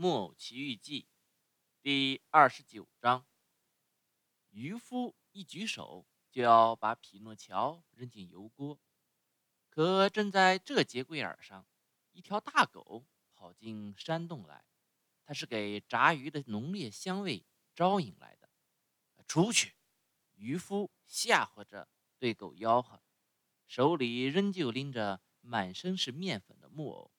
木偶奇遇记》第二十九章。渔夫一举手就要把匹诺乔扔进油锅，可正在这节骨眼上，一条大狗跑进山洞来。它是给炸鱼的浓烈香味招引来的。出去！渔夫吓唬着对狗吆喝，手里仍旧拎着满身是面粉的木偶。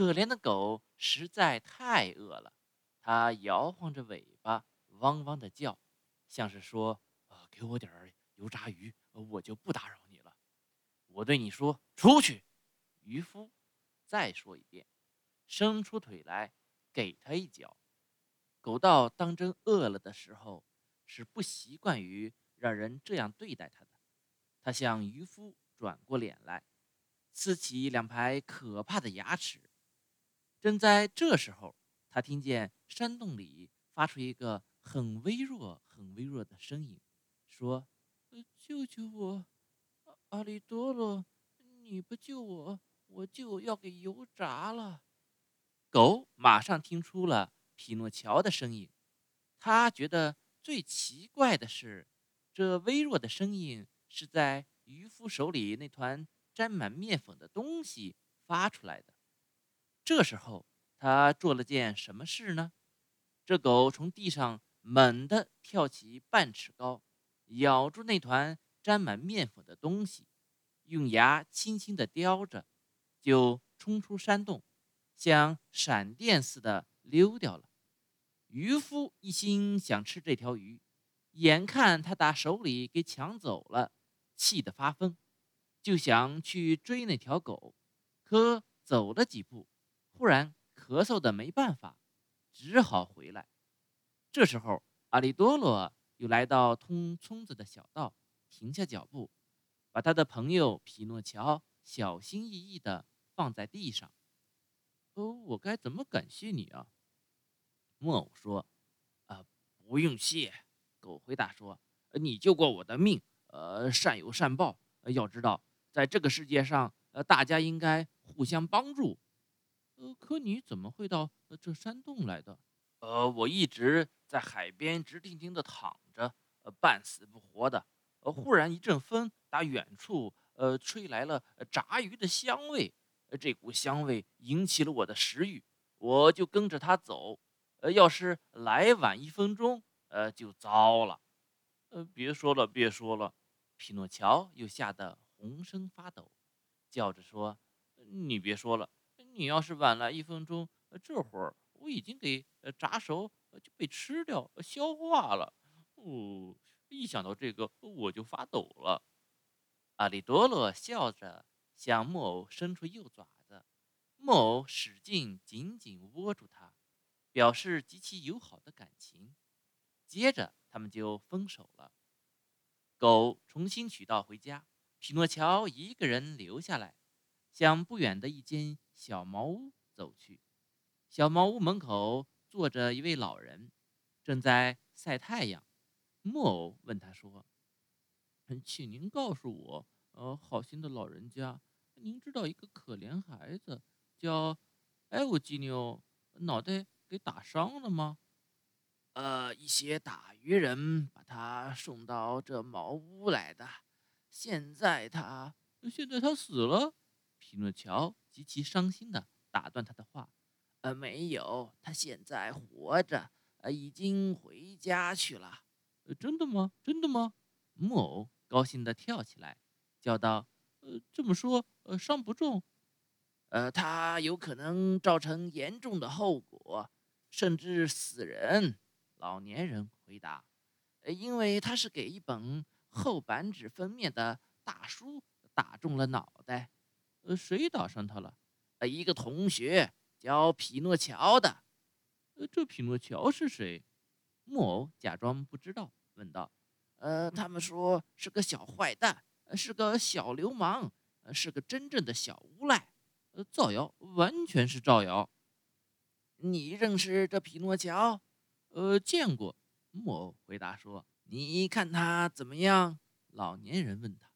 可怜的狗实在太饿了，它摇晃着尾巴，汪汪的叫，像是说：“呃，给我点油炸鱼，我就不打扰你了。”我对你说：“出去！”渔夫再说一遍，伸出腿来。给他一脚。狗到当真饿了的时候，是不习惯于让人这样对待它的。它向渔夫转过脸来，呲起两排可怕的牙齿。正在这时候，他听见山洞里发出一个很微弱、很微弱的声音，说：“救救我，阿里多罗！你不救我，我就要给油炸了。”狗马上听出了匹诺乔的声音，他觉得最奇怪的是，这微弱的声音是在渔夫手里那团沾满面粉的东西发出来的。这时候，他做了件什么事呢？这狗从地上猛地跳起半尺高，咬住那团沾满面粉的东西，用牙轻轻地叼着，就冲出山洞。像闪电似的溜掉了。渔夫一心想吃这条鱼，眼看他打手里给抢走了，气得发疯，就想去追那条狗。可走了几步，忽然咳嗽的没办法，只好回来。这时候，阿里多罗又来到通村子的小道，停下脚步，把他的朋友匹诺乔小心翼翼地放在地上。哦，我该怎么感谢你啊？木偶说：“啊，不用谢。”狗回答说：“你救过我的命，呃，善有善报。要知道，在这个世界上，呃，大家应该互相帮助。呃，可你怎么会到这山洞来的？呃，我一直在海边直挺挺的躺着，呃，半死不活的。呃，忽然一阵风打远处，呃，吹来了炸鱼的香味。”呃这股香味引起了我的食欲，我就跟着他走。呃，要是来晚一分钟，呃，就糟了。呃，别说了，别说了。匹诺乔又吓得浑身发抖，叫着说：“你别说了，你要是晚来一分钟，这会儿我已经给炸熟，就被吃掉、消化了。”哦，一想到这个，我就发抖了。阿里多罗笑着。向木偶伸出右爪子，木偶使劲紧紧握住它，表示极其友好的感情。接着，他们就分手了。狗重新取道回家，匹诺乔一个人留下来，向不远的一间小茅屋走去。小茅屋门口坐着一位老人，正在晒太阳。木偶问他说：“请您告诉我，呃，好心的老人家。”您知道一个可怜孩子叫艾乌基纽，脑袋给打伤了吗？呃，一些打鱼人把他送到这茅屋来的。现在他，现在他死了。匹诺乔极其伤心的打断他的话：“呃，没有，他现在活着，呃，已经回家去了。呃真的吗？真的吗？”木偶高兴的跳起来，叫道。呃，这么说，呃，伤不重，呃，他有可能造成严重的后果，甚至死人。老年人回答：“呃，因为他是给一本厚板纸封面的大书打中了脑袋。呃，谁打伤他了？呃，一个同学叫匹诺乔的。呃，这匹诺乔是谁？”木偶假装不知道，问道：“呃，他们说是个小坏蛋。”是个小流氓，是个真正的小无赖，呃，造谣，完全是造谣。你认识这匹诺乔？呃，见过。木偶回答说：“你看他怎么样？”老年人问他：“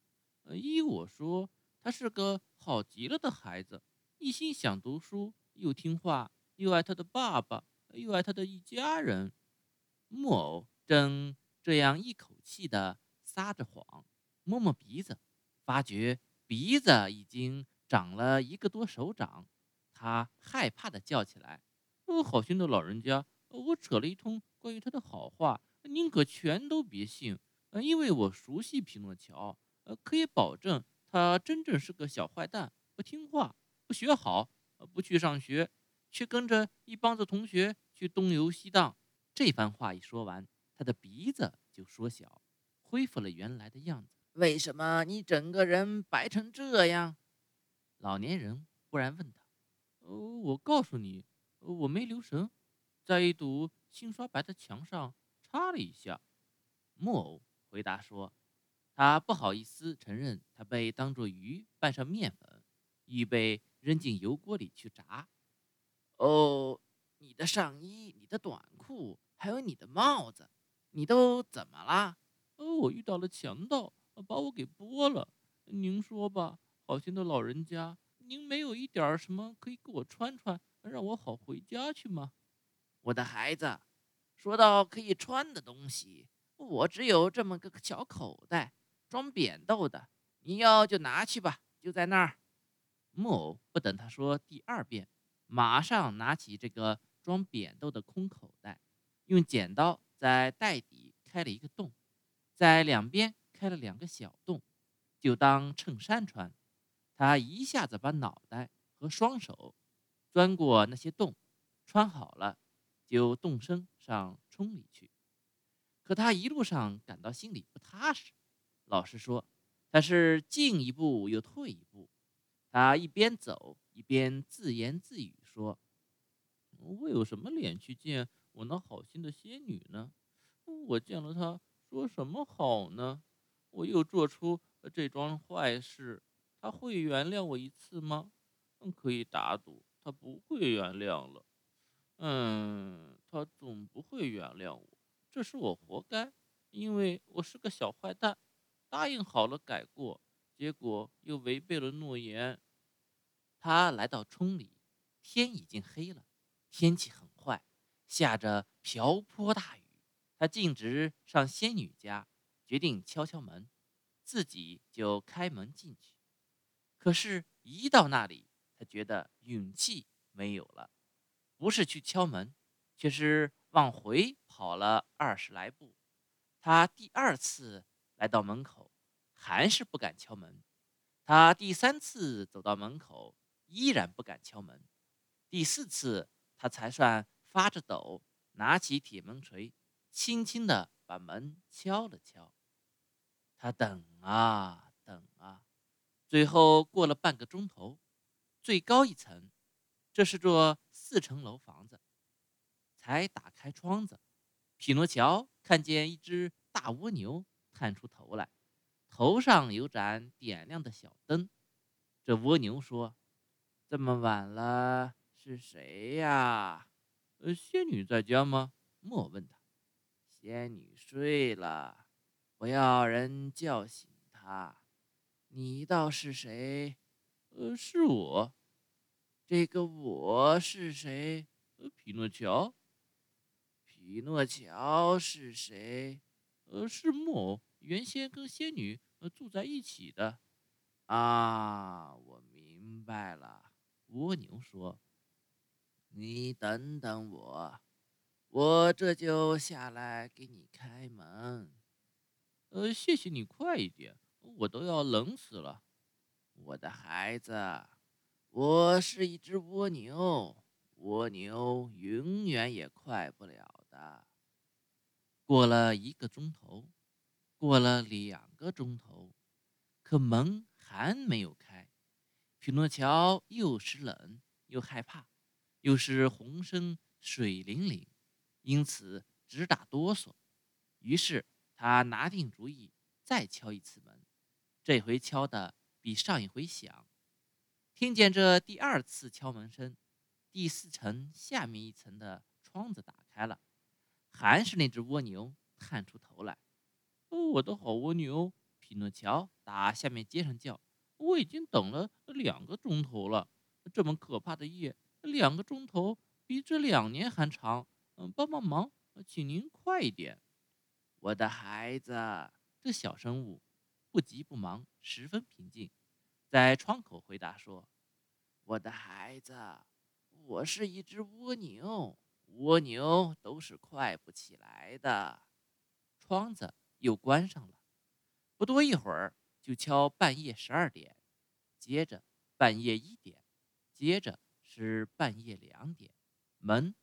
呃，依我说，他是个好极了的孩子，一心想读书，又听话又爱他的爸爸，又爱他的一家人。木偶正这样一口气的撒着谎，摸摸鼻子，发觉鼻子已经长了一个多手掌。他害怕的叫起来：“哦，好心的老人家，我扯了一通关于他的好话，您可全都别信。因为我熟悉匹诺乔，呃，可以保证他真正是个小坏蛋，不听话，不学好，不去上学，却跟着一帮子同学去东游西荡。”这番话一说完，他的鼻子就缩小，恢复了原来的样子。为什么你整个人白成这样？老年人忽然问他。哦，我告诉你，我没留神，在一堵新刷白的墙上插了一下。木偶回答说：“他不好意思承认，他被当作鱼拌上面粉，预备扔进油锅里去炸。”哦，你的上衣、你的短裤，还有你的帽子，你都怎么了？哦，我遇到了强盗，把我给剥了。您说吧，好心的老人家。您没有一点什么可以给我穿穿，让我好回家去吗？我的孩子，说到可以穿的东西，我只有这么个小口袋，装扁豆的。你要就拿去吧，就在那儿。木偶不等他说第二遍，马上拿起这个装扁豆的空口袋，用剪刀在袋底开了一个洞，在两边开了两个小洞，就当衬衫穿。他一下子把脑袋和双手钻过那些洞，穿好了，就动身上村里去。可他一路上感到心里不踏实。老实说，他是进一步又退一步。他一边走一边自言自语说：“我有什么脸去见我那好心的仙女呢？我见了她说什么好呢？我又做出这桩坏事。”他会原谅我一次吗？可以打赌，他不会原谅了。嗯，他总不会原谅我，这是我活该，因为我是个小坏蛋，答应好了改过，结果又违背了诺言。他来到村里，天已经黑了，天气很坏，下着瓢泼大雨。他径直上仙女家，决定敲敲门，自己就开门进去。可是，一到那里，他觉得勇气没有了，不是去敲门，却是往回跑了二十来步。他第二次来到门口，还是不敢敲门。他第三次走到门口，依然不敢敲门。第四次，他才算发着抖，拿起铁门锤，轻轻地把门敲了敲。他等啊等啊。最后过了半个钟头，最高一层，这是座四层楼房子，才打开窗子。匹诺乔看见一只大蜗牛探出头来，头上有盏点亮的小灯。这蜗牛说：“这么晚了，是谁呀？”“呃，仙女在家吗？”莫问他。“仙女睡了，不要人叫醒她。”你倒是谁？呃，是我。这个我是谁？呃，匹诺乔。匹诺乔是谁？呃，是木偶，原先跟仙女呃住在一起的。啊，我明白了。蜗牛说：“你等等我，我这就下来给你开门。”呃，谢谢你，快一点。我都要冷死了，我的孩子，我是一只蜗牛，蜗牛永远也快不了的。过了一个钟头，过了两个钟头，可门还没有开。匹诺乔又是冷又害怕，又是浑身水淋淋，因此直打哆嗦。于是他拿定主意，再敲一次门。这回敲的比上一回响，听见这第二次敲门声，第四层下面一层的窗子打开了，还是那只蜗牛探出头来。我的好蜗牛，匹诺乔打下面街上叫：“我已经等了两个钟头了，这么可怕的夜，两个钟头比这两年还长。嗯，帮帮忙，请您快一点。我的孩子，这小生物不急不忙，十分平静，在窗口回答说：“我的孩子，我是一只蜗牛，蜗牛都是快不起来的。”窗子又关上了。不多一会儿，就敲半夜十二点，接着半夜一点，接着是半夜两点，门。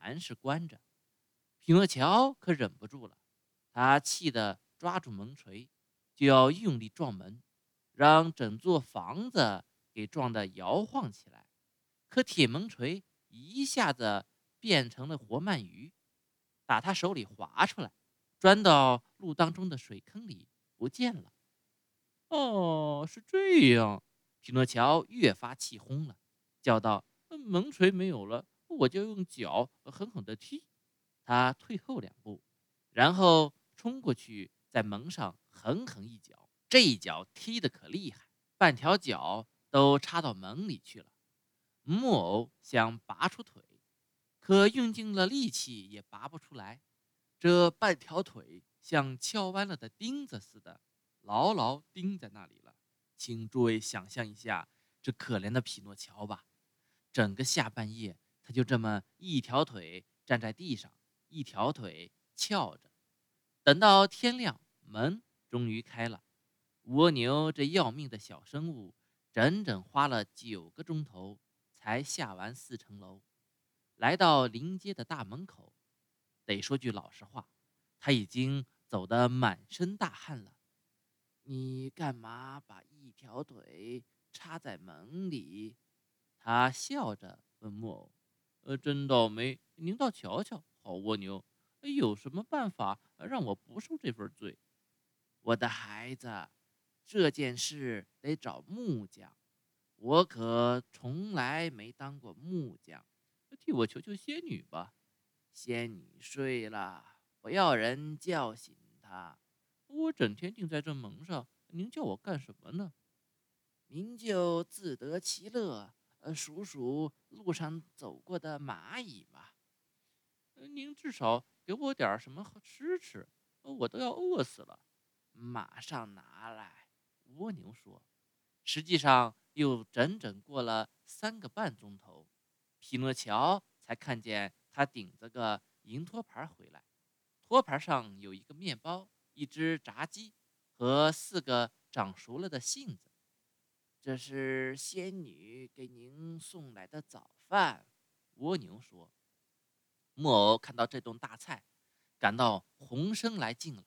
还是关着，匹诺乔可忍不住了，他气得抓住门锤，就要用力撞门，让整座房子给撞得摇晃起来。可铁门锤一下子变成了活鳗鱼，打他手里滑出来，钻到路当中的水坑里不见了。哦，是这样，匹诺乔越发气轰了，叫道：“门锤没有了。”我就用脚狠狠地踢，他退后两步，然后冲过去，在门上狠狠一脚。这一脚踢得可厉害，半条脚都插到门里去了。木偶想拔出腿，可用尽了力气也拔不出来。这半条腿像翘弯了的钉子似的，牢牢钉在那里了。请诸位想象一下这可怜的匹诺乔吧，整个下半夜。他就这么一条腿站在地上，一条腿翘着，等到天亮，门终于开了。蜗牛这要命的小生物，整整花了九个钟头才下完四层楼，来到临街的大门口。得说句老实话，他已经走得满身大汗了。你干嘛把一条腿插在门里？他笑着问木偶。呃，真倒霉！您倒瞧瞧，好蜗牛，有什么办法让我不受这份罪？我的孩子，这件事得找木匠，我可从来没当过木匠，替我求求仙女吧。仙女睡了，不要人叫醒她。我整天定在这门上，您叫我干什么呢？您就自得其乐。呃，数数路上走过的蚂蚁吧。您至少给我点什么吃吃，我都要饿死了。马上拿来。蜗牛说。实际上，又整整过了三个半钟头，匹诺乔才看见他顶着个银托盘回来，托盘上有一个面包、一只炸鸡和四个长熟了的杏子。这是仙女给您送来的早饭，蜗牛说。木偶看到这顿大菜，感到浑身来劲了。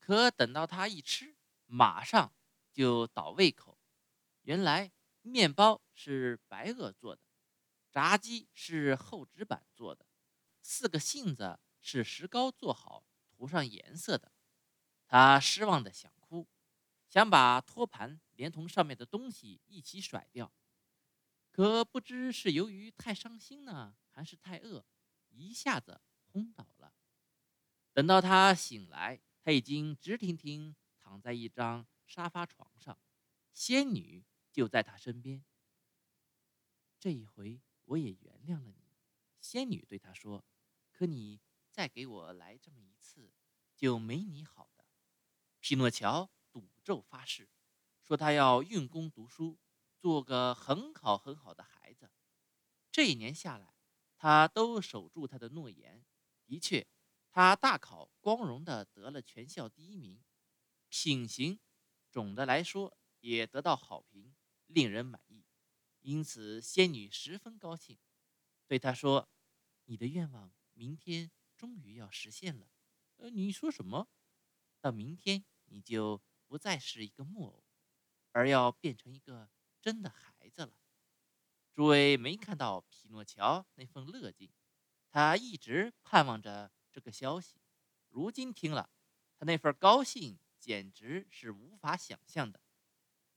可等到他一吃，马上就倒胃口。原来面包是白垩做的，炸鸡是厚纸板做的，四个杏子是石膏做好涂上颜色的。他失望的想哭，想把托盘。连同上面的东西一起甩掉，可不知是由于太伤心呢，还是太饿，一下子昏倒了。等到他醒来，他已经直挺挺躺在一张沙发床上，仙女就在他身边。这一回我也原谅了你，仙女对他说。可你再给我来这么一次，就没你好的。匹诺乔赌咒发誓。说他要用功读书，做个很好很好的孩子。这一年下来，他都守住他的诺言。的确，他大考光荣地得了全校第一名，品行总的来说也得到好评，令人满意。因此，仙女十分高兴，对他说：“你的愿望明天终于要实现了。”呃，你说什么？到明天你就不再是一个木偶。而要变成一个真的孩子了。诸位没看到匹诺乔那份乐劲，他一直盼望着这个消息。如今听了，他那份高兴简直是无法想象的。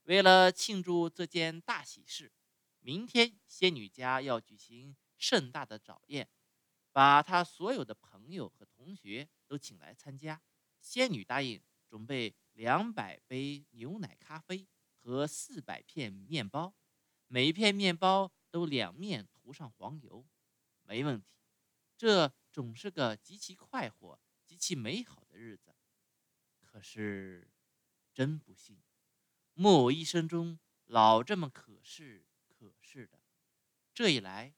为了庆祝这件大喜事，明天仙女家要举行盛大的早宴，把他所有的朋友和同学都请来参加。仙女答应准备两百杯牛奶咖啡。和四百片面包，每一片面包都两面涂上黄油。没问题，这总是个极其快活、极其美好的日子。可是，真不幸，木偶一生中老这么可是可是的，这一来，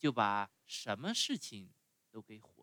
就把什么事情都给毁。